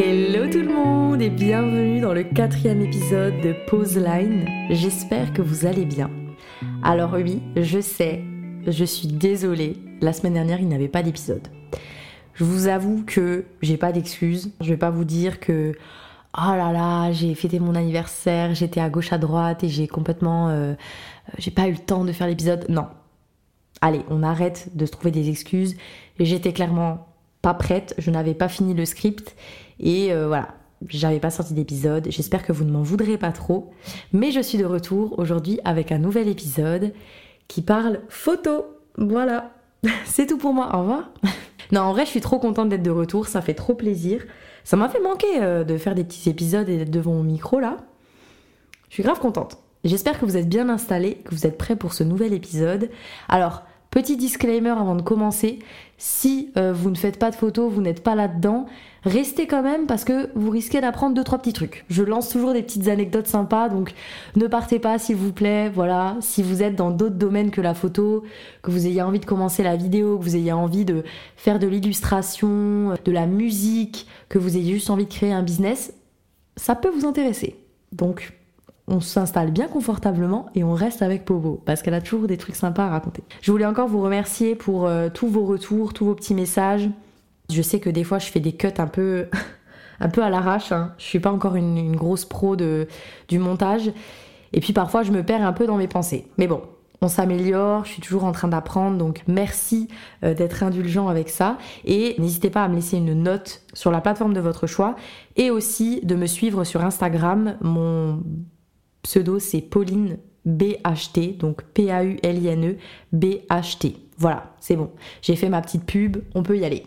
Hello tout le monde et bienvenue dans le quatrième épisode de Pause Line. J'espère que vous allez bien. Alors oui, je sais, je suis désolée, la semaine dernière il n'y avait pas d'épisode. Je vous avoue que j'ai pas d'excuses. Je vais pas vous dire que oh là là, j'ai fêté mon anniversaire, j'étais à gauche à droite et j'ai complètement euh, j'ai pas eu le temps de faire l'épisode. Non. Allez, on arrête de se trouver des excuses. J'étais clairement pas prête, je n'avais pas fini le script et euh, voilà, j'avais pas sorti d'épisode. J'espère que vous ne m'en voudrez pas trop, mais je suis de retour aujourd'hui avec un nouvel épisode qui parle photo. Voilà, c'est tout pour moi. Au revoir. non, en vrai, je suis trop contente d'être de retour, ça fait trop plaisir. Ça m'a fait manquer euh, de faire des petits épisodes et d'être devant mon micro là. Je suis grave contente. J'espère que vous êtes bien installés, que vous êtes prêts pour ce nouvel épisode. Alors, Petit disclaimer avant de commencer, si euh, vous ne faites pas de photos, vous n'êtes pas là-dedans, restez quand même parce que vous risquez d'apprendre deux trois petits trucs. Je lance toujours des petites anecdotes sympas, donc ne partez pas s'il vous plaît. Voilà, si vous êtes dans d'autres domaines que la photo, que vous ayez envie de commencer la vidéo, que vous ayez envie de faire de l'illustration, de la musique, que vous ayez juste envie de créer un business, ça peut vous intéresser. Donc on s'installe bien confortablement et on reste avec Povo parce qu'elle a toujours des trucs sympas à raconter. Je voulais encore vous remercier pour euh, tous vos retours, tous vos petits messages. Je sais que des fois je fais des cuts un peu, à l'arrache. Hein. Je suis pas encore une, grosse pro du montage. Et puis parfois je me perds un peu dans mes pensées. Mais bon, on s'améliore, je suis toujours en train d'apprendre, donc merci euh, d'être indulgent avec ça. Et n'hésitez pas à me laisser une note sur la plateforme de votre choix et aussi de me suivre sur Instagram. Mon pseudo c'est Pauline BHT, donc P-A-U-L-I-N-E B-H-T. Voilà, c'est bon. J'ai fait ma petite pub, on peut y aller.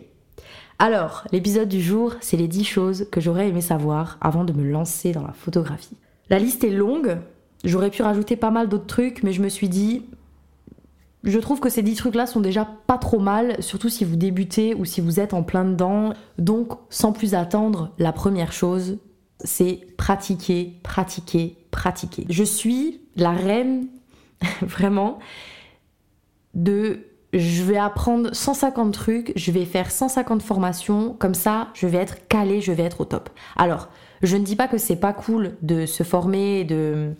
Alors, l'épisode du jour, c'est les 10 choses que j'aurais aimé savoir avant de me lancer dans la photographie. La liste est longue, j'aurais pu rajouter pas mal d'autres trucs, mais je me suis dit, je trouve que ces 10 trucs-là sont déjà pas trop mal, surtout si vous débutez ou si vous êtes en plein dedans. Donc, sans plus attendre, la première chose, c'est pratiquer, pratiquer, pratiquer. Je suis la reine, vraiment, de je vais apprendre 150 trucs, je vais faire 150 formations, comme ça, je vais être calé, je vais être au top. Alors, je ne dis pas que c'est pas cool de se former et de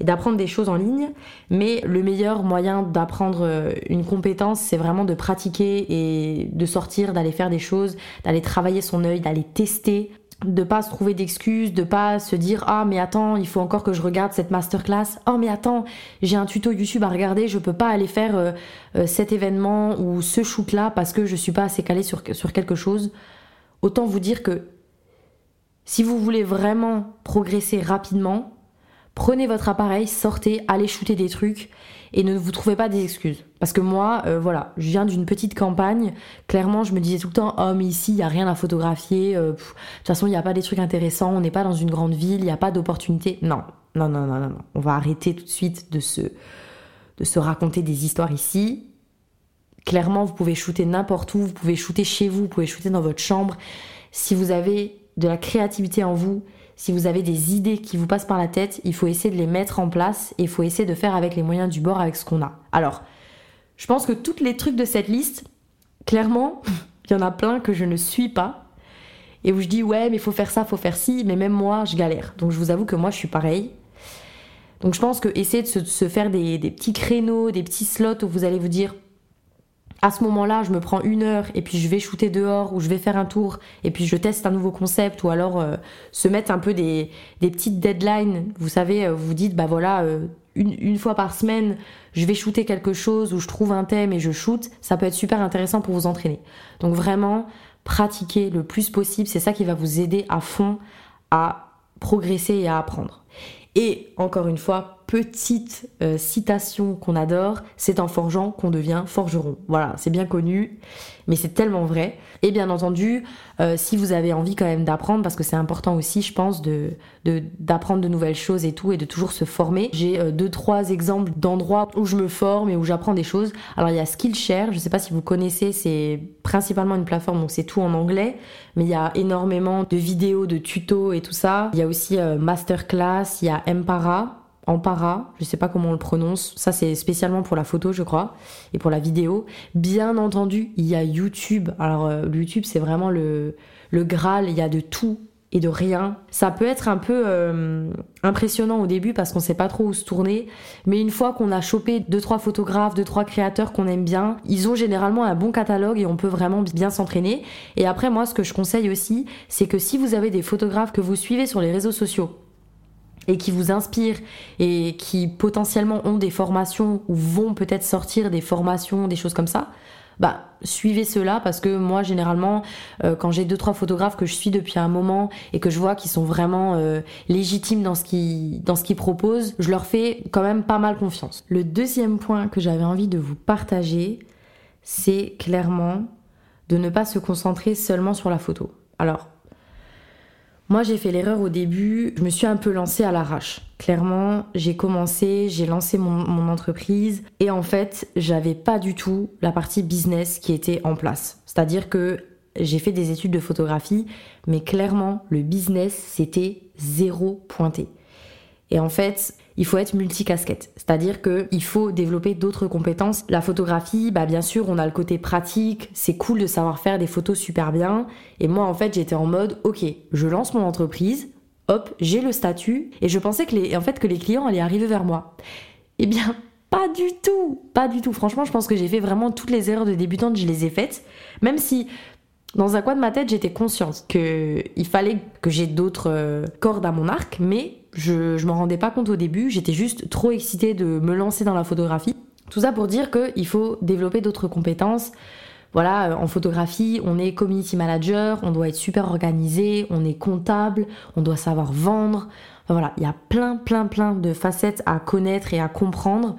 d'apprendre des choses en ligne, mais le meilleur moyen d'apprendre euh, une compétence, c'est vraiment de pratiquer et de sortir, d'aller faire des choses, d'aller travailler son œil, d'aller tester, de pas se trouver d'excuses, de pas se dire ah mais attends il faut encore que je regarde cette masterclass, oh mais attends j'ai un tuto YouTube à regarder, je peux pas aller faire euh, euh, cet événement ou ce shoot là parce que je suis pas assez calée sur, sur quelque chose. Autant vous dire que si vous voulez vraiment progresser rapidement, prenez votre appareil, sortez, allez shooter des trucs et ne vous trouvez pas des excuses. Parce que moi, euh, voilà, je viens d'une petite campagne. Clairement, je me disais tout le temps, oh ici, il y a rien à photographier. Euh, de toute façon, il n'y a pas des trucs intéressants. On n'est pas dans une grande ville. Il n'y a pas d'opportunité. Non, non, non, non, non, On va arrêter tout de suite se, de se raconter des histoires ici. Clairement, vous pouvez shooter n'importe où. Vous pouvez shooter chez vous. Vous pouvez shooter dans votre chambre. Si vous avez de la créativité en vous, si vous avez des idées qui vous passent par la tête, il faut essayer de les mettre en place et il faut essayer de faire avec les moyens du bord, avec ce qu'on a. Alors, je pense que tous les trucs de cette liste, clairement, il y en a plein que je ne suis pas. Et où je dis, ouais, mais il faut faire ça, faut faire ci, mais même moi, je galère. Donc je vous avoue que moi, je suis pareil. Donc je pense que essayer de se, faire des, des petits créneaux, des petits slots où vous allez vous dire, à ce moment-là, je me prends une heure et puis je vais shooter dehors ou je vais faire un tour et puis je teste un nouveau concept ou alors euh, se mettre un peu des, petites deadlines. Vous savez, euh, vous dites, bah voilà, euh, une, une, fois par semaine, je vais shooter quelque chose ou je trouve un thème et je shoot. Ça peut être super intéressant pour vous entraîner. Donc vraiment, pratiquer le plus possible, c'est ça qui va vous aider à fond à progresser et à apprendre. Et encore une fois, petite euh, citation qu'on adore, c'est en forgeant qu'on devient forgeron. Voilà, c'est bien connu, mais c'est tellement vrai. Et bien entendu, euh, si vous avez envie quand même d'apprendre, parce que c'est important aussi, je pense, de d'apprendre de, nouvelles choses et tout, et de toujours se former. J'ai euh, deux trois exemples d'endroits où je me forme et où j'apprends des choses. Alors il y a Skillshare, je sais pas si vous connaissez, c'est principalement une plateforme donc c'est tout en anglais, mais il y a énormément de vidéos, de tutos et tout ça. Il y a aussi Masterclass, il y a Empara para, je sais pas comment on le prononce, ça c'est spécialement pour la photo je crois, et pour la vidéo. Bien entendu, il y a YouTube, alors euh, YouTube c'est vraiment le, le Graal, il y a de tout et de rien. Ça peut être un peu euh, impressionnant au début parce qu'on sait pas trop où se tourner, mais une fois qu'on a chopé deux trois photographes, deux trois créateurs qu'on aime bien, ils ont généralement un bon catalogue et on peut vraiment bien s'entraîner. Et après moi ce que je conseille aussi, c'est que si vous avez des photographes que vous suivez sur les réseaux sociaux et qui vous inspirent et qui potentiellement ont des formations ou vont peut-être sortir des formations, des choses comme ça, bah suivez cela parce que moi généralement euh, quand j'ai deux trois photographes que je suis depuis un moment et que je vois qu'ils sont vraiment euh, légitimes dans ce qu'ils dans ce qu'ils proposent, je leur fais quand même pas mal confiance. Le deuxième point que j'avais envie de vous partager, c'est clairement de ne pas se concentrer seulement sur la photo. Alors moi, j'ai fait l'erreur au début, je me suis un peu lancée à l'arrache. Clairement, j'ai commencé, j'ai lancé mon, entreprise et en fait, j'avais pas du tout la partie business qui était en place. C'est-à-dire que j'ai fait des études de photographie, mais clairement, le business, c'était zéro pointé. Et en fait, il faut être multicasquette. C'est-à-dire qu'il faut développer d'autres compétences. La photographie, bah bien sûr, on a le côté pratique, c'est cool de savoir faire des photos super bien. Et moi, en fait, j'étais en mode, ok, je lance mon entreprise, hop, j'ai le statut, et je pensais que les, clients allaient arriver vers moi. Eh bien, pas du tout, pas du tout. Franchement, je pense que j'ai fait vraiment toutes les erreurs de débutante, je les ai faites. Même si dans un coin de ma tête, j'étais consciente qu'il fallait que j'ai d'autres euh, cordes à mon arc, mais je, je m'en rendais pas compte au début, j'étais juste trop excitée de me lancer dans la photographie. Tout ça pour dire qu'il faut développer d'autres compétences. Voilà, euh, en photographie, on est community manager, on doit être super organisé, on est comptable, on doit savoir vendre. Voilà, il y a plein, plein, plein de facettes à connaître et à comprendre.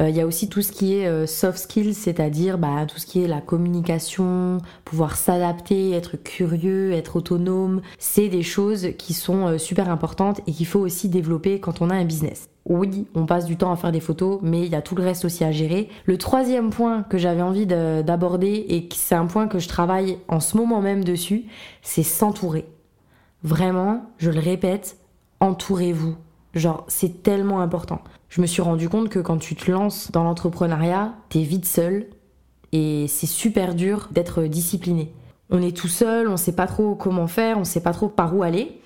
Euh, il y a aussi tout ce qui est euh, soft skills, c'est-à-dire bah, tout ce qui est la communication, pouvoir s'adapter, être curieux, être autonome. C'est des choses qui sont euh, super importantes et qu'il faut aussi développer quand on a un business. Oui, on passe du temps à faire des photos, mais il y a tout le reste aussi à gérer. Le troisième point que j'avais envie d'aborder, et c'est un point que je travaille en ce moment même dessus, c'est s'entourer. Vraiment, je le répète, entourez-vous. Genre, c'est tellement important je me suis rendu compte que quand tu te lances dans l'entrepreneuriat, t'es vite seul et c'est super dur d'être discipliné. On est tout seul, on sait pas trop comment faire, on sait pas trop par où aller.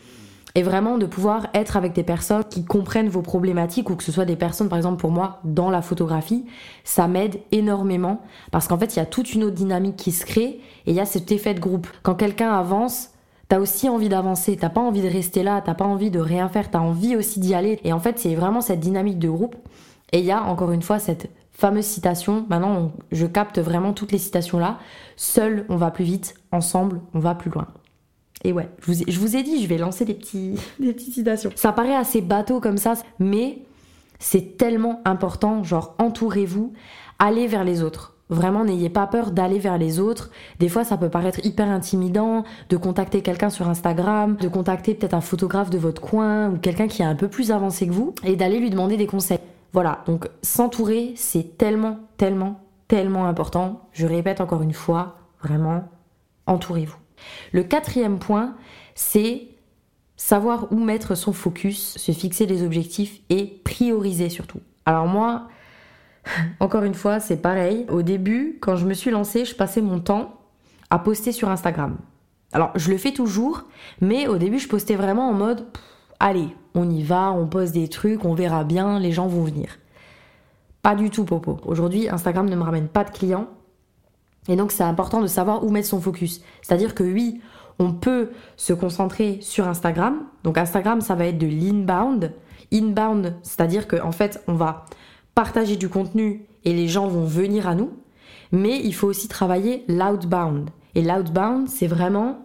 Et vraiment de pouvoir être avec des personnes qui comprennent vos problématiques ou que ce soit des personnes, par exemple pour moi, dans la photographie, ça m'aide énormément parce qu'en fait, il y a toute une autre dynamique qui se crée et il y a cet effet de groupe. Quand quelqu'un avance, T'as aussi envie d'avancer, t'as pas envie de rester là, t'as pas envie de rien faire, t'as envie aussi d'y aller. Et en fait, c'est vraiment cette dynamique de groupe. Et il y a encore une fois cette fameuse citation. Maintenant, je capte vraiment toutes les citations là. Seul, on va plus vite. Ensemble, on va plus loin. Et ouais, je vous ai, je dit, je vais lancer des, petits, des petites citations. Ça paraît assez bateau comme ça, mais c'est tellement important. Genre, entourez-vous, allez vers les autres. Vraiment, n'ayez pas peur d'aller vers les autres. Des fois, ça peut paraître hyper intimidant de contacter quelqu'un sur Instagram, de contacter peut-être un photographe de votre coin ou quelqu'un qui est un peu plus avancé que vous et d'aller lui demander des conseils. Voilà, donc s'entourer, c'est tellement, tellement, tellement important. Je répète encore une fois, vraiment, entourez-vous. Le quatrième point, c'est savoir où mettre son focus, se fixer des objectifs et prioriser surtout. Alors moi, encore une fois, c'est pareil. Au début, quand je me suis lancée, je passais mon temps à poster sur Instagram. Alors, je le fais toujours, mais au début, je postais vraiment en mode allez, on y va, on poste des trucs, on verra bien, les gens vont venir. Pas du tout, Popo. Aujourd'hui, Instagram ne me ramène pas de clients. Et donc, c'est important de savoir où mettre son focus. C'est-à-dire que oui, on peut se concentrer sur Instagram. Donc, Instagram, ça va être de l'inbound. Inbound, c'est-à-dire qu'en en fait, on va partager du contenu et les gens vont venir à nous, mais il faut aussi travailler l'outbound. Et l'outbound, c'est vraiment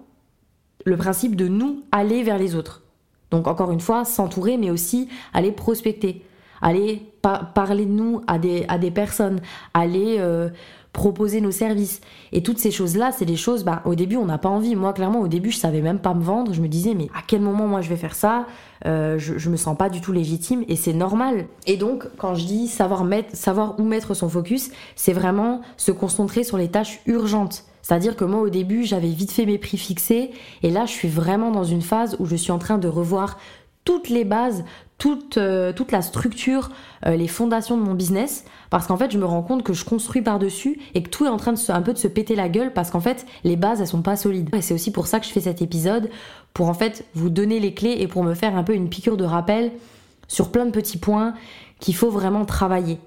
le principe de nous aller vers les autres. Donc encore une fois, s'entourer, mais aussi aller prospecter, aller parler de nous à des, à des personnes, aller euh, proposer nos services. Et toutes ces choses-là, c'est des choses, bah, au début, on n'a pas envie. Moi, clairement, au début, je savais même pas me vendre. Je me disais, mais à quel moment moi je vais faire ça? Euh, je, je me sens pas du tout légitime et c'est normal. Et donc, quand je dis savoir, mettre, savoir où mettre son focus, c'est vraiment se concentrer sur les tâches urgentes. C'est-à-dire que moi, au début, j'avais vite fait mes prix fixés et là, je suis vraiment dans une phase où je suis en train de revoir toutes les bases, toute, euh, toute la structure, euh, les fondations de mon business, parce qu'en fait, je me rends compte que je construis par-dessus et que tout est en train de se, peu de se péter la gueule parce qu'en fait, les bases, elles sont pas solides. Et c'est aussi pour ça que je fais cet épisode, pour en fait vous donner les clés et pour me faire un peu une piqûre de rappel sur plein de petits points qu'il faut vraiment travailler.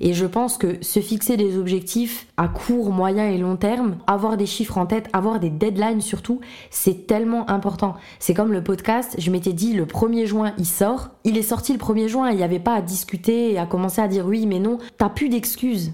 Et je pense que se fixer des objectifs à court, moyen et long terme, avoir des chiffres en tête, avoir des deadlines surtout, c'est tellement important. C'est comme le podcast, je m'étais dit le 1er juin il sort, il est sorti le 1er juin, il n'y avait pas à discuter et à commencer à dire oui mais non, t'as plus d'excuses.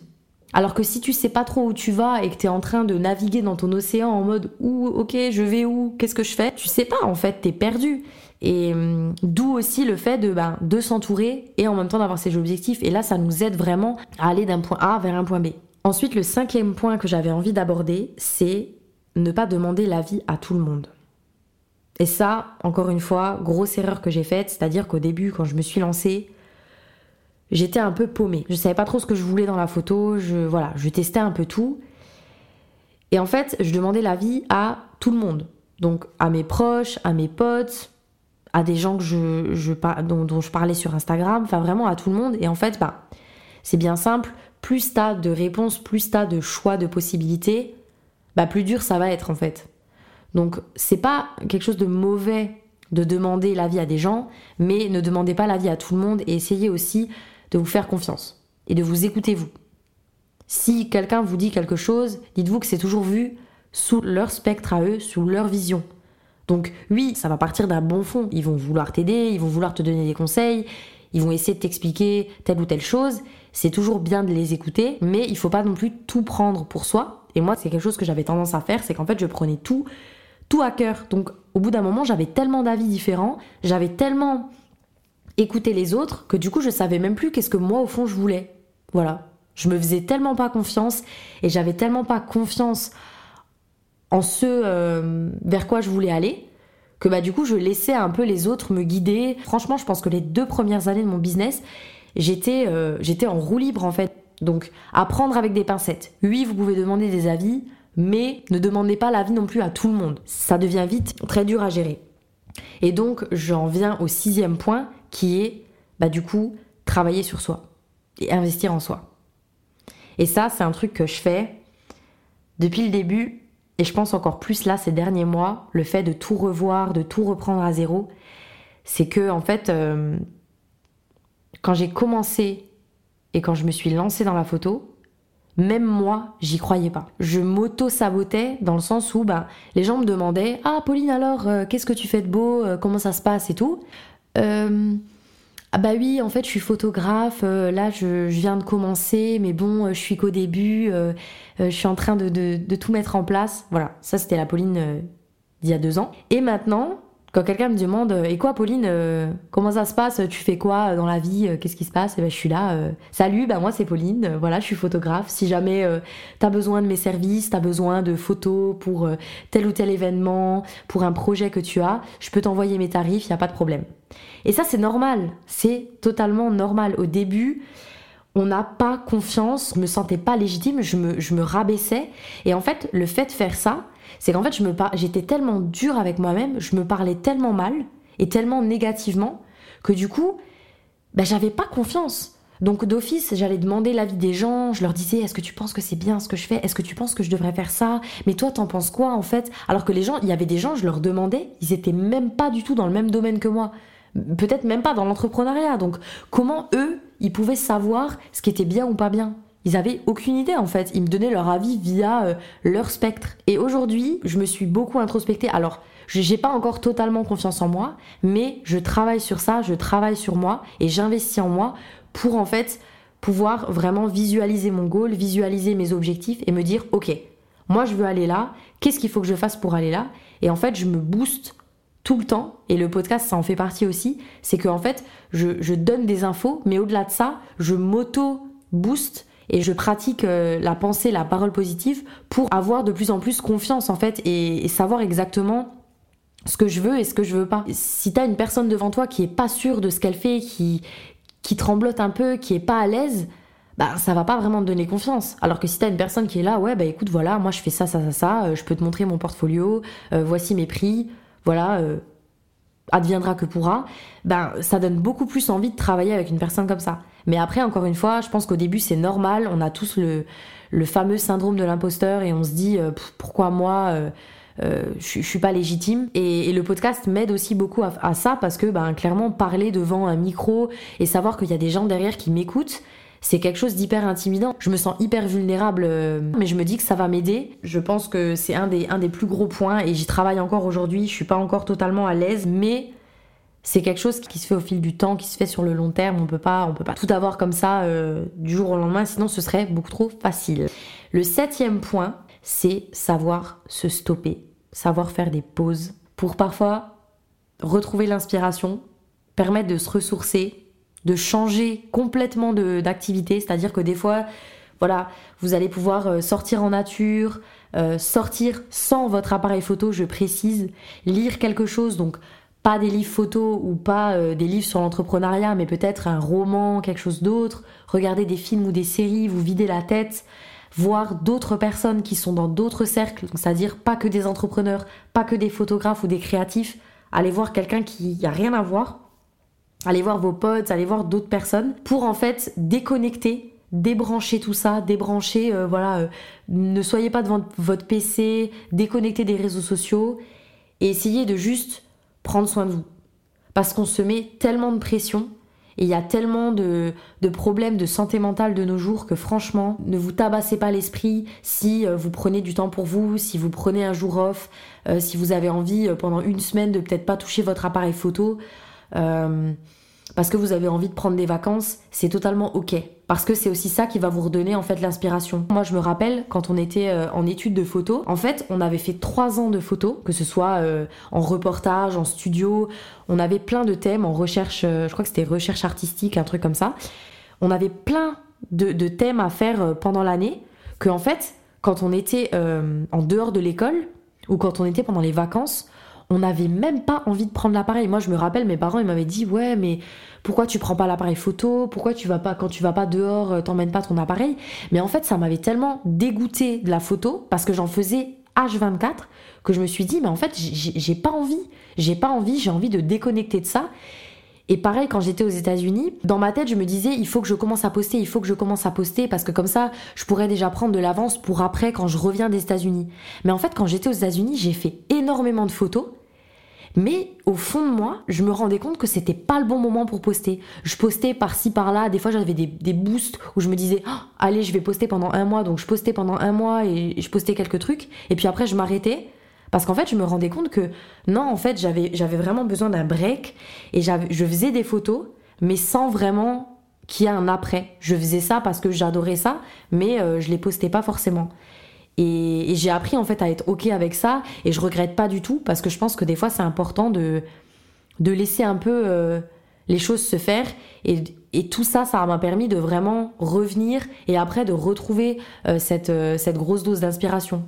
Alors que si tu sais pas trop où tu vas et que tu es en train de naviguer dans ton océan en mode où, ok, je vais où, qu'est-ce que je fais, tu sais pas en fait, t'es perdu. Et hum, d'où aussi le fait de, ben, de s'entourer et en même temps d'avoir ses objectifs. Et là, ça nous aide vraiment à aller d'un point A vers un point B. Ensuite, le cinquième point que j'avais envie d'aborder, c'est ne pas demander l'avis à tout le monde. Et ça, encore une fois, grosse erreur que j'ai faite, c'est-à-dire qu'au début, quand je me suis lancée, j'étais un peu paumée. Je savais pas trop ce que je voulais dans la photo, je, voilà, je testais un peu tout. Et en fait, je demandais l'avis à tout le monde. Donc à mes proches, à mes potes, à des gens que je, dont, je parlais sur Instagram, enfin vraiment à tout le monde. Et en fait, bah, c'est bien simple, plus t'as de réponses, plus t'as de choix, de possibilités, bah plus dur ça va être en fait. Donc c'est pas quelque chose de mauvais de demander l'avis à des gens, mais ne demandez pas l'avis à tout le monde et essayez aussi de vous faire confiance et de vous écouter vous. Si quelqu'un vous dit quelque chose, dites-vous que c'est toujours vu sous leur spectre à eux, sous leur vision. Donc oui, ça va partir d'un bon fond. Ils vont vouloir t'aider, ils vont vouloir te donner des conseils, ils vont essayer de t'expliquer telle ou telle chose. C'est toujours bien de les écouter, mais il faut pas non plus tout prendre pour soi. Et moi, c'est quelque chose que j'avais tendance à faire, c'est qu'en fait, je prenais tout, tout à cœur. Donc au bout d'un moment, j'avais tellement d'avis différents, j'avais tellement écouté les autres que du coup, je savais même plus qu'est-ce que moi au fond je voulais. Voilà. Je me faisais tellement pas confiance et j'avais tellement pas confiance en ce euh, vers quoi je voulais aller que bah du coup je laissais un peu les autres me guider. Franchement, je pense que les deux premières années de mon business, j'étais euh, j'étais en roue libre en fait. Donc apprendre avec des pincettes. Oui, vous pouvez demander des avis, mais ne demandez pas l'avis non plus à tout le monde. Ça devient vite très dur à gérer. Et donc j'en viens au sixième point qui est bah du coup travailler sur soi et investir en soi. Et ça, c'est un truc que je fais depuis le début et je pense encore plus là ces derniers mois, le fait de tout revoir, de tout reprendre à zéro, c'est que en fait, euh, quand j'ai commencé et quand je me suis lancée dans la photo, même moi, j'y croyais pas. Je m'auto-sabotais dans le sens où bah, les gens me demandaient Ah, Pauline, alors, euh, qu'est-ce que tu fais de beau? Euh, Comment ça se passe et tout? Ah bah oui, en fait, je suis photographe. Euh, là, je, viens de commencer, mais bon, euh, je suis qu'au début. Euh, je suis en train de, de, tout mettre en place. Voilà, ça c'était la Pauline d'il y a deux ans. Et maintenant, quand quelqu'un me demande et quoi Pauline comment ça se passe? Tu fais quoi dans la vie qu'est-ce qui se passe et ben je suis là salut bah moi c'est Pauline voilà je suis photographe si jamais t'as besoin de mes services t'as besoin de photos pour tel ou tel événement pour un projet que tu as je peux t'envoyer mes tarifs il y a pas de problème et ça, c'est normal. C'est totalement normal. Au début, on n'a pas confiance, je me sentais pas légitime, je me, rabaissais. Et en fait, le fait de faire ça, c'est qu'en fait, je me j'étais tellement dure avec moi-même, je me parlais tellement mal et tellement négativement que du coup, bah, j'avais pas confiance. Donc d'office, j'allais demander l'avis des gens, je leur disais est-ce que tu penses que c'est bien ce que je fais? Est-ce que tu penses que je devrais faire ça? Mais toi, t'en penses quoi en fait? Alors que les gens, il y avait des gens, je leur demandais, ils étaient même pas du tout dans le même domaine que moi peut-être même pas dans l'entrepreneuriat. Donc comment eux, ils pouvaient savoir ce qui était bien ou pas bien? Ils avaient aucune idée en fait. Ils me donnaient leur avis via euh, leur spectre. Et aujourd'hui, je me suis beaucoup introspectée. Alors, j'ai pas encore totalement confiance en moi, mais je travaille sur ça, je travaille sur moi et j'investis en moi pour en fait pouvoir vraiment visualiser mon goal, visualiser mes objectifs et me dire ok, moi je veux aller là, qu'est-ce qu'il faut que je fasse pour aller là? Et en fait, je me booste tout le temps, et le podcast ça en fait partie aussi, c'est que en fait je, donne des infos, mais au-delà de ça, je m'auto-booste et je pratique euh, la pensée, la parole positive pour avoir de plus en plus confiance en fait et, savoir exactement ce que je veux et ce que je veux pas. Si t'as une personne devant toi qui est pas sûre de ce qu'elle fait, qui, qui tremblote un peu, qui est pas à l'aise, bah ça va pas vraiment te donner confiance. Alors que si t'as une personne qui est là, ouais bah écoute voilà, moi je fais ça, ça, ça, ça, euh, je peux te montrer mon portfolio, euh, voici mes prix, voilà, euh, adviendra que pourra, ben ça donne beaucoup plus envie de travailler avec une personne comme ça. Mais après, encore une fois, je pense qu'au début c'est normal, on a tous le, le fameux syndrome de l'imposteur et on se dit euh, pourquoi moi euh, euh, je, suis pas légitime et, le podcast m'aide aussi beaucoup à, ça parce que ben clairement parler devant un micro et savoir qu'il y a des gens derrière qui m'écoutent c'est quelque chose d'hyper intimidant. Je me sens hyper vulnérable, mais je me dis que ça va m'aider. Je pense que c'est un des, un des plus gros points et j'y travaille encore aujourd'hui. Je suis pas encore totalement à l'aise, mais c'est quelque chose qui se fait au fil du temps, qui se fait sur le long terme. On peut pas, on peut pas tout avoir comme ça euh, du jour au lendemain, sinon ce serait beaucoup trop facile. Le septième point, c'est savoir se stopper, savoir faire des pauses pour parfois retrouver l'inspiration, permettre de se ressourcer, de changer complètement d'activité. C'est-à-dire que des fois, voilà, vous allez pouvoir euh, sortir en nature, euh, sortir sans votre appareil photo, je précise, lire quelque chose, donc pas des livres photos ou pas euh, des livres sur l'entrepreneuriat, mais peut-être un roman, quelque chose d'autre, regarder des films ou des séries, vous vider la tête, voir d'autres personnes qui sont dans d'autres cercles, c'est-à-dire pas que des entrepreneurs, pas que des photographes ou des créatifs, allez voir quelqu'un qui a rien à voir, allez voir vos potes, allez voir d'autres personnes pour en fait déconnecter débrancher tout ça, débrancher, euh, voilà, euh, ne soyez pas devant votre PC, déconnectez des réseaux sociaux et essayez de juste prendre soin de vous. Parce qu'on se met tellement de pression et il y a tellement de, problèmes de santé mentale de nos jours que franchement, ne vous tabassez pas l'esprit si euh, vous prenez du temps pour vous, si vous prenez un jour off, si vous avez envie pendant une semaine de peut-être pas toucher votre appareil photo parce que vous avez envie de prendre des vacances, c'est totalement ok. Parce que c'est aussi ça qui va vous redonner en fait l'inspiration. Moi je me rappelle quand on était euh, en études de photo, en fait on avait fait trois ans de photos, que ce soit euh, en reportage, en studio, on avait plein de thèmes en recherche, euh, je crois que c'était recherche artistique, un truc comme ça. On avait plein de, de thèmes à faire pendant l'année, que en fait quand on était en dehors de l'école ou quand on était pendant les vacances, on n'avait même pas envie de prendre l'appareil. Moi, je me rappelle, mes parents, ils m'avaient dit, ouais, mais pourquoi tu prends pas l'appareil photo? Pourquoi tu vas pas, quand tu vas pas dehors, euh, t'emmènes pas ton appareil? Mais en fait, ça m'avait tellement dégoûté de la photo, parce que j'en faisais H24, que je me suis dit, mais en fait, j'ai pas envie. J'ai pas envie, j'ai envie de déconnecter de ça. Et pareil, quand j'étais aux États-Unis, dans ma tête, je me disais, il faut que je commence à poster, il faut que je commence à poster, parce que comme ça, je pourrais déjà prendre de l'avance pour après quand je reviens des États-Unis. Mais en fait, quand j'étais aux États-Unis, j'ai fait énormément de photos. Mais au fond de moi, je me rendais compte que c'était pas le bon moment pour poster. Je postais par-ci par-là, des fois j'avais des, boosts où je me disais oh, allez je vais poster pendant un mois, donc je postais pendant un mois et je postais quelques trucs, et puis après je m'arrêtais parce qu'en fait je me rendais compte que non en fait j'avais vraiment besoin d'un break et je faisais des photos mais sans vraiment qu'il y ait un après. Je faisais ça parce que j'adorais ça, mais euh, je les postais pas forcément. Et, j'ai appris en fait à être ok avec ça et je regrette pas du tout parce que je pense que des fois c'est important de, laisser un peu euh, les choses se faire et, et tout ça ça m'a permis de vraiment revenir et après de retrouver euh, euh, cette grosse dose d'inspiration.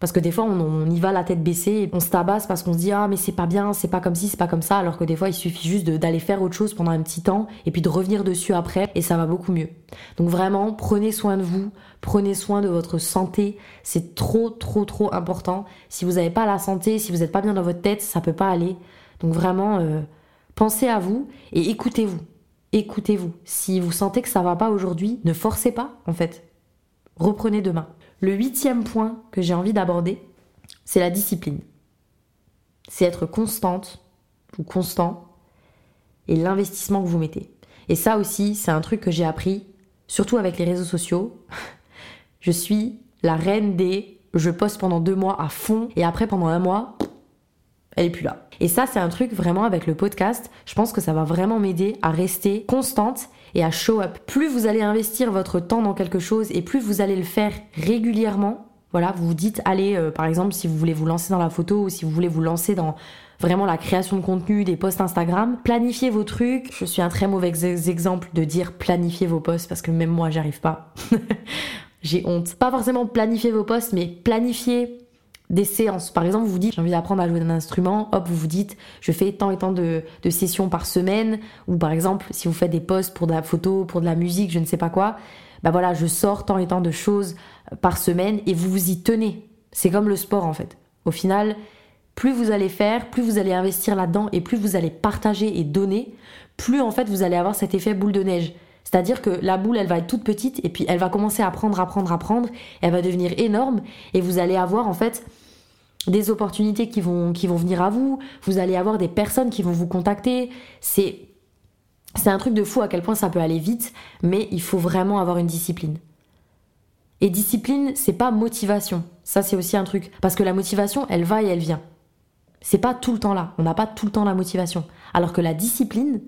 Parce que des fois, on, y va la tête baissée, on se tabasse parce qu'on se dit ah mais c'est pas bien, c'est pas comme ci, c'est pas comme ça, alors que des fois il suffit juste d'aller faire autre chose pendant un petit temps et puis de revenir dessus après et ça va beaucoup mieux. Donc vraiment, prenez soin de vous, prenez soin de votre santé, c'est trop trop trop important. Si vous n'avez pas la santé, si vous n'êtes pas bien dans votre tête, ça peut pas aller. Donc vraiment, euh, pensez à vous et écoutez-vous. Écoutez-vous. Si vous sentez que ça va pas aujourd'hui, ne forcez pas en fait. Reprenez demain. Le huitième point que j'ai envie d'aborder, c'est la discipline. C'est être constante ou constant et l'investissement que vous mettez. Et ça aussi, c'est un truc que j'ai appris, surtout avec les réseaux sociaux. je suis la reine des je poste pendant deux mois à fond et après pendant un mois, elle est plus là. Et ça, c'est un truc vraiment avec le podcast. Je pense que ça va vraiment m'aider à rester constante et à show up. Plus vous allez investir votre temps dans quelque chose et plus vous allez le faire régulièrement, voilà, vous vous dites, allez, euh, par exemple, si vous voulez vous lancer dans la photo ou si vous voulez vous lancer dans vraiment la création de contenu, des posts Instagram, planifiez vos trucs. Je suis un très mauvais exemple de dire planifier vos posts parce que même moi, j'y arrive pas. J'ai honte. Pas forcément planifier vos posts, mais planifier des séances. Par exemple, vous vous dites, j'ai envie d'apprendre à jouer d'un instrument, hop, vous vous dites, je fais tant et tant de, sessions par semaine, ou par exemple, si vous faites des posts pour de la photo, pour de la musique, je ne sais pas quoi, bah voilà, je sors tant et tant de choses par semaine et vous vous y tenez. C'est comme le sport en fait. Au final, plus vous allez faire, plus vous allez investir là-dedans et plus vous allez partager et donner, plus en fait vous allez avoir cet effet boule de neige. C'est-à-dire que la boule, elle va être toute petite et puis elle va commencer à prendre, à prendre, à prendre, elle va devenir énorme et vous allez avoir en fait des opportunités qui vont, qui vont venir à vous, vous allez avoir des personnes qui vont vous contacter. C'est, c'est un truc de fou à quel point ça peut aller vite, mais il faut vraiment avoir une discipline. Et discipline, c'est pas motivation. Ça, c'est aussi un truc. Parce que la motivation, elle va et elle vient. C'est pas tout le temps là. On n'a pas tout le temps la motivation. Alors que la discipline,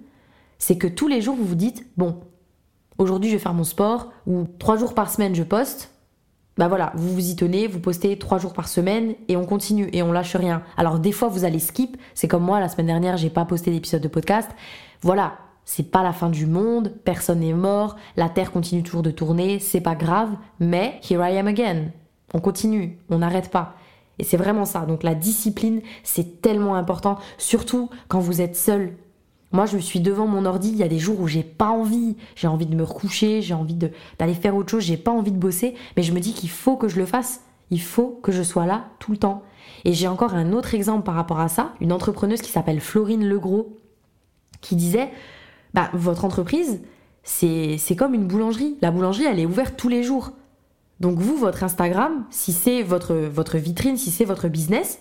c'est que tous les jours, vous vous dites, bon, aujourd'hui, je vais faire mon sport, ou trois jours par semaine, je poste bah voilà, vous vous y tenez, vous postez trois jours par semaine et on continue et on lâche rien. Alors des fois vous allez skip, c'est comme moi la semaine dernière j'ai pas posté d'épisode de podcast. Voilà, c'est pas la fin du monde, personne n'est mort, la terre continue toujours de tourner, c'est pas grave, mais here I am again. On continue, on n'arrête pas. Et c'est vraiment ça. Donc la discipline, c'est tellement important, surtout quand vous êtes seul moi, je suis devant mon ordi, il y a des jours où j'ai pas envie, j'ai envie de me recoucher, j'ai envie d'aller faire autre chose, j'ai pas envie de bosser, mais je me dis qu'il faut que je le fasse. Il faut que je sois là tout le temps. Et j'ai encore un autre exemple par rapport à ça, une entrepreneuse qui s'appelle Florine Legros, qui disait bah, votre entreprise, c'est comme une boulangerie. La boulangerie, elle est ouverte tous les jours. Donc vous, votre Instagram, si c'est votre, votre vitrine, si c'est votre business,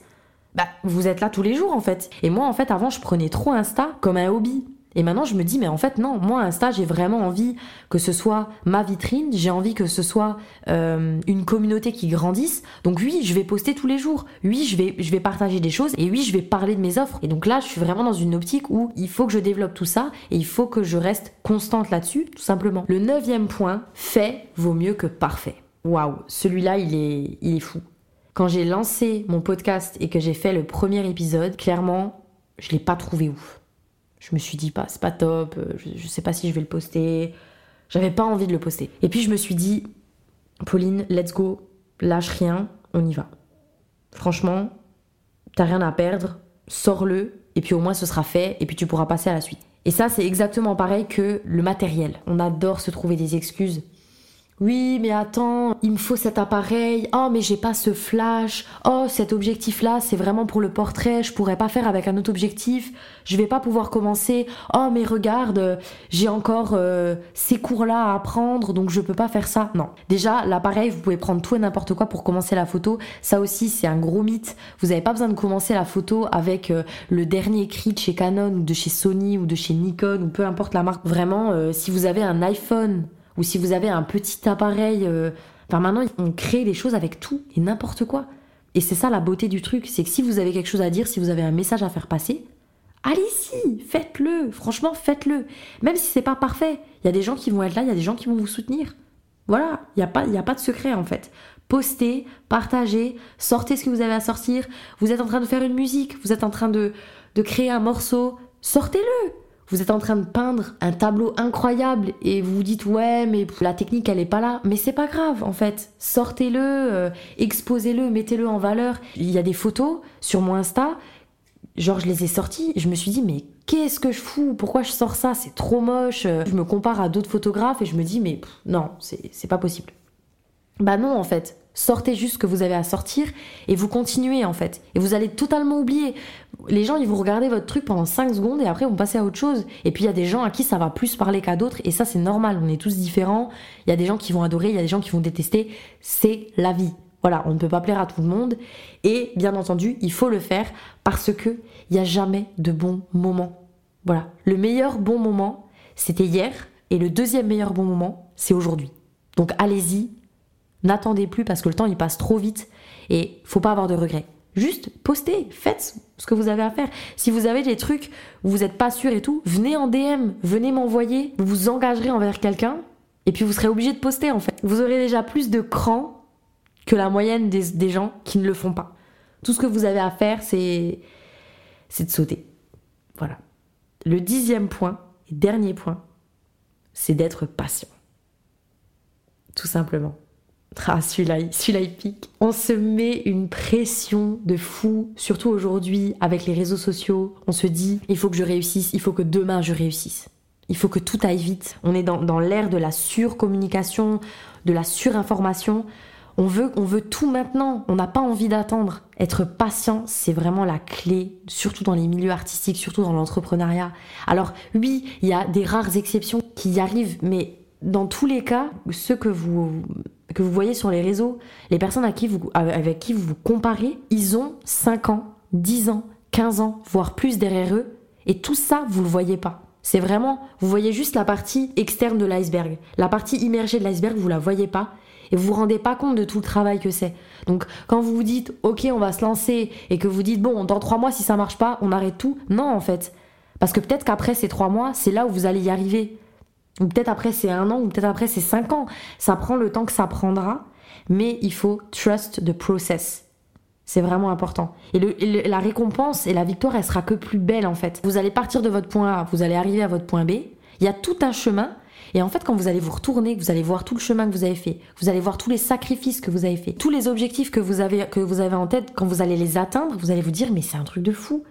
bah, vous êtes là tous les jours en fait. Et moi, en fait, avant, je prenais trop Insta comme un hobby. Et maintenant, je me dis, mais en fait, non, moi, Insta, j'ai vraiment envie que ce soit ma vitrine, j'ai envie que ce soit euh, une communauté qui grandisse. Donc oui, je vais poster tous les jours. Oui, je vais, je vais partager des choses. Et oui, je vais parler de mes offres. Et donc là, je suis vraiment dans une optique où il faut que je développe tout ça et il faut que je reste constante là-dessus, tout simplement. Le neuvième point, fait vaut mieux que parfait. Waouh, celui-là, il est, il est fou. Quand j'ai lancé mon podcast et que j'ai fait le premier épisode, clairement, je l'ai pas trouvé ouf. Je me suis dit pas, c'est pas top, euh, je, je, sais pas si je vais le poster. J'avais pas envie de le poster. Et puis je me suis dit, Pauline, let's go, lâche rien, on y va. Franchement, t'as rien à perdre, sors-le, et puis au moins ce sera fait, et puis tu pourras passer à la suite. Et ça, c'est exactement pareil que le matériel. On adore se trouver des excuses. Oui, mais attends, il me faut cet appareil. Oh, mais j'ai pas ce flash. Oh, cet objectif-là, c'est vraiment pour le portrait. Je pourrais pas faire avec un autre objectif. Je vais pas pouvoir commencer. Oh, mais regarde, j'ai encore euh, ces cours-là à apprendre, donc je peux pas faire ça. Non. Déjà, l'appareil, vous pouvez prendre tout et n'importe quoi pour commencer la photo. Ça aussi, c'est un gros mythe. Vous avez pas besoin de commencer la photo avec euh, le dernier cri de chez Canon ou de chez Sony ou de chez Nikon ou peu importe la marque. Vraiment, euh, si vous avez un iPhone ou si vous avez un petit appareil. Euh, enfin, maintenant, on crée des choses avec tout et n'importe quoi. Et c'est ça la beauté du truc, c'est que si vous avez quelque chose à dire, si vous avez un message à faire passer, allez-y, faites-le. Franchement, faites-le. Même si c'est pas parfait, il y a des gens qui vont être là, il y a des gens qui vont vous soutenir. Voilà, il n'y a, pas, a pas de secret en fait. Postez, partagez, sortez ce que vous avez à sortir. Vous êtes en train de faire une musique, vous êtes en train de, de créer un morceau, sortez-le vous êtes en train de peindre un tableau incroyable et vous vous dites ouais mais la technique elle est pas là. Mais c'est pas grave en fait. Sortez-le euh, exposez-le mettez-le en valeur. Il y a des photos sur mon Insta. Genre je les ai sorties je me suis dit mais qu'est-ce que je fous? Pourquoi je sors ça? C'est trop moche. Je me compare à d'autres photographes et je me dis mais non c'est pas possible. Bah non en fait Sortez juste ce que vous avez à sortir et vous continuez en fait. Et vous allez totalement oublier. Les gens ils vont regarder votre truc pendant 5 secondes et après ils vont passer à autre chose. Et puis il y a des gens à qui ça va plus parler qu'à d'autres et ça c'est normal, on est tous différents. Il y a des gens qui vont adorer, il y a des gens qui vont détester. C'est la vie. Voilà, on ne peut pas plaire à tout le monde. Et bien entendu, il faut le faire parce que il n'y a jamais de bon moment. Voilà. Le meilleur bon moment, c'était hier. Et le deuxième meilleur bon moment, c'est aujourd'hui. Donc allez-y, N'attendez plus parce que le temps il passe trop vite et faut pas avoir de regrets. Juste postez, faites ce que vous avez à faire. Si vous avez des trucs où vous n'êtes pas sûr et tout, venez en DM, venez m'envoyer, vous vous engagerez envers quelqu'un et puis vous serez obligé de poster en fait. Vous aurez déjà plus de cran que la moyenne des, gens qui ne le font pas. Tout ce que vous avez à faire, c'est c'est de sauter. Voilà. Le dixième point et dernier point, c'est d'être patient. Tout simplement. Ah, celui-là, celui-là, il pique. On se met une pression de fou, surtout aujourd'hui avec les réseaux sociaux. On se dit, il faut que je réussisse, il faut que demain je réussisse. Il faut que tout aille vite. On est dans, dans l'ère de la surcommunication, de la surinformation. On veut, on veut tout maintenant, on n'a pas envie d'attendre. Être patient, c'est vraiment la clé, surtout dans les milieux artistiques, surtout dans l'entrepreneuriat. Alors oui, il y a des rares exceptions qui y arrivent, mais dans tous les cas, ceux que vous, que vous voyez sur les réseaux, les personnes avec qui vous, avec qui vous vous comparez, ils ont 5 ans, 10 ans, 15 ans, voire plus derrière eux, et tout ça, vous le voyez pas. C'est vraiment, vous voyez juste la partie externe de l'iceberg. La partie immergée de l'iceberg, vous la voyez pas et vous vous rendez pas compte de tout le travail que c'est. Donc quand vous vous dites ok on va se lancer et que vous dites bon dans trois mois si ça marche pas on arrête tout, non en fait. Parce que peut-être qu'après ces trois mois c'est là où vous allez y arriver. Ou peut-être après c'est un an ou peut-être après c'est cinq ans. Ça prend le temps que ça prendra, mais il faut trust the process. C'est vraiment important. Et, la récompense et la victoire, elle sera que plus belle en fait. Vous allez partir de votre point A, vous allez arriver à votre point B. Il y a tout un chemin et en fait, quand vous allez vous retourner, vous allez voir tout le chemin que vous avez fait, vous allez voir tous les sacrifices que vous avez fait, tous les objectifs que vous avez, que vous avez en tête, quand vous allez les atteindre, vous allez vous dire, mais c'est un truc de fou.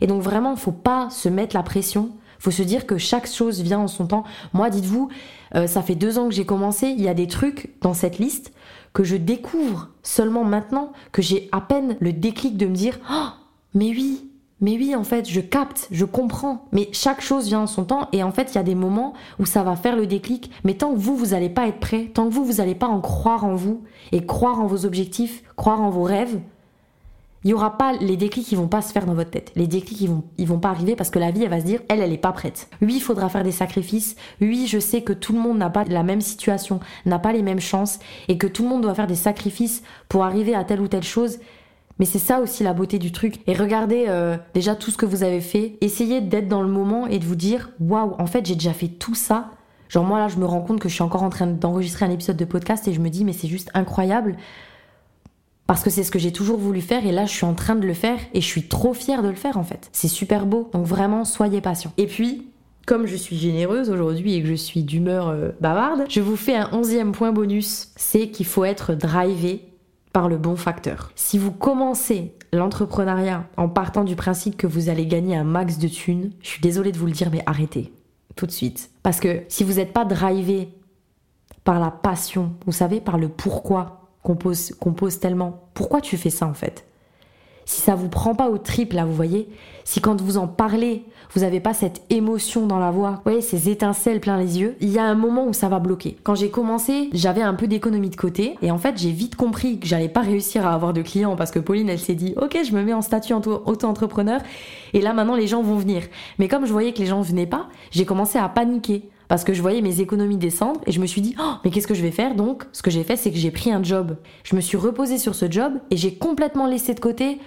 Et donc vraiment, il faut pas se mettre la pression. Faut se dire que chaque chose vient en son temps. Moi, dites-vous, euh, ça fait deux ans que j'ai commencé. Il y a des trucs dans cette liste que je découvre seulement maintenant, que j'ai à peine le déclic de me dire, oh, mais oui, mais oui, en fait, je capte, je comprends. Mais chaque chose vient en son temps. Et en fait, il y a des moments où ça va faire le déclic. Mais tant que vous, vous n'allez pas être prêt, tant que vous, vous n'allez pas en croire en vous et croire en vos objectifs, croire en vos rêves, il y aura pas les déclics qui vont pas se faire dans votre tête. Les déclics ils vont ils vont pas arriver parce que la vie elle va se dire elle elle est pas prête. Oui, il faudra faire des sacrifices. Oui, je sais que tout le monde n'a pas la même situation, n'a pas les mêmes chances et que tout le monde doit faire des sacrifices pour arriver à telle ou telle chose. Mais c'est ça aussi la beauté du truc. Et regardez euh, déjà tout ce que vous avez fait. Essayez d'être dans le moment et de vous dire waouh, en fait, j'ai déjà fait tout ça. Genre, moi là, je me rends compte que je suis encore en train d'enregistrer un épisode de podcast et je me dis, mais c'est juste incroyable. Parce que c'est ce que j'ai toujours voulu faire et là je suis en train de le faire et je suis trop fière de le faire en fait. C'est super beau. Donc vraiment, soyez patient. Et puis, comme je suis généreuse aujourd'hui et que je suis d'humeur euh, bavarde, je vous fais un onzième point bonus. C'est qu'il faut être drivé par le bon facteur. Si vous commencez l'entrepreneuriat en partant du principe que vous allez gagner un max de thunes, je suis désolée de vous le dire, mais arrêtez tout de suite. Parce que si vous n'êtes pas drivé par la passion, vous savez, par le pourquoi qu'on pose, tellement, pourquoi tu fais ça en fait? Si ça vous prend pas au triple là, vous voyez, si quand vous en parlez, vous n'avez pas cette émotion dans la voix, vous voyez, ces étincelles plein les yeux, il y a un moment où ça va bloquer. Quand j'ai commencé, j'avais un peu d'économie de côté et en fait, j'ai vite compris que j'allais pas réussir à avoir de clients parce que Pauline, elle s'est dit, ok, je me mets en statut auto-entrepreneur et là maintenant les gens vont venir. Mais comme je voyais que les gens venaient pas, j'ai commencé à paniquer parce que je voyais mes économies descendre et je me suis dit oh, mais qu'est-ce que je vais faire donc? Ce que j'ai fait c'est que j'ai pris un job je me suis reposée sur ce job et j'ai complètement laissé de côté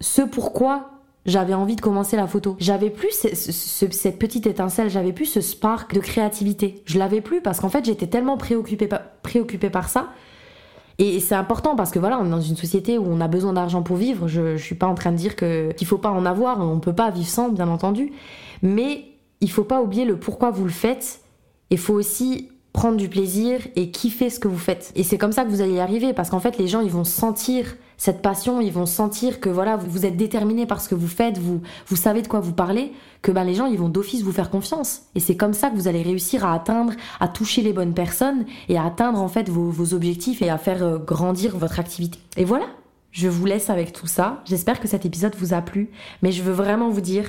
ce pourquoi j'avais envie de commencer la photo. J'avais plus cette petite étincelle, j'avais plus ce spark de créativité. Je l'avais plus parce qu'en fait j'étais tellement préoccupée par, préoccupée par ça. Et c'est important parce que voilà, on est dans une société où on a besoin d'argent pour vivre. Je, je suis pas en train de dire que qu'il faut pas en avoir, on peut pas vivre sans, bien entendu. Mais il faut pas oublier le pourquoi vous le faites. Il faut aussi prendre du plaisir et kiffer ce que vous faites. Et c'est comme ça que vous allez y arriver parce qu'en fait les gens ils vont sentir cette passion, ils vont sentir que voilà, vous êtes déterminé par ce que vous faites, vous, vous savez de quoi vous parlez, que ben, les gens, ils vont d'office vous faire confiance. Et c'est comme ça que vous allez réussir à atteindre, à toucher les bonnes personnes et à atteindre en fait vos, vos objectifs et à faire euh, grandir votre activité. Et voilà, je vous laisse avec tout ça. J'espère que cet épisode vous a plu, mais je veux vraiment vous dire,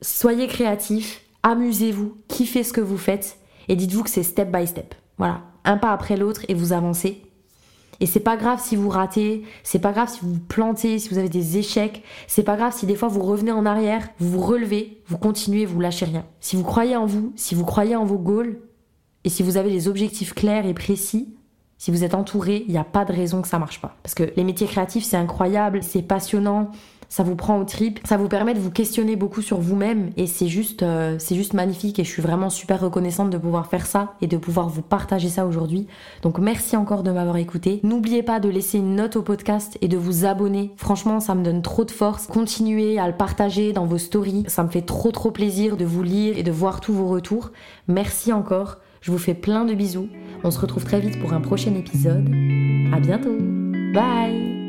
soyez créatifs, amusez-vous, kiffez ce que vous faites et dites-vous que c'est step by step. Voilà, un pas après l'autre et vous avancez et c'est pas grave si vous ratez, c'est pas grave si vous plantez, si vous avez des échecs, c'est pas grave si des fois vous revenez en arrière, vous vous relevez, vous continuez, vous lâchez rien. Si vous croyez en vous, si vous croyez en vos goals, et si vous avez des objectifs clairs et précis, si vous êtes entouré, il n'y a pas de raison que ça marche pas. Parce que les métiers créatifs, c'est incroyable, c'est passionnant, ça vous prend au trip, ça vous permet de vous questionner beaucoup sur vous-même et c'est juste, euh, c'est juste magnifique et je suis vraiment super reconnaissante de pouvoir faire ça et de pouvoir vous partager ça aujourd'hui. Donc merci encore de m'avoir écouté. N'oubliez pas de laisser une note au podcast et de vous abonner. Franchement, ça me donne trop de force. Continuez à le partager dans vos stories. Ça me fait trop trop plaisir de vous lire et de voir tous vos retours. Merci encore. Je vous fais plein de bisous. On se retrouve très vite pour un prochain épisode. À bientôt. Bye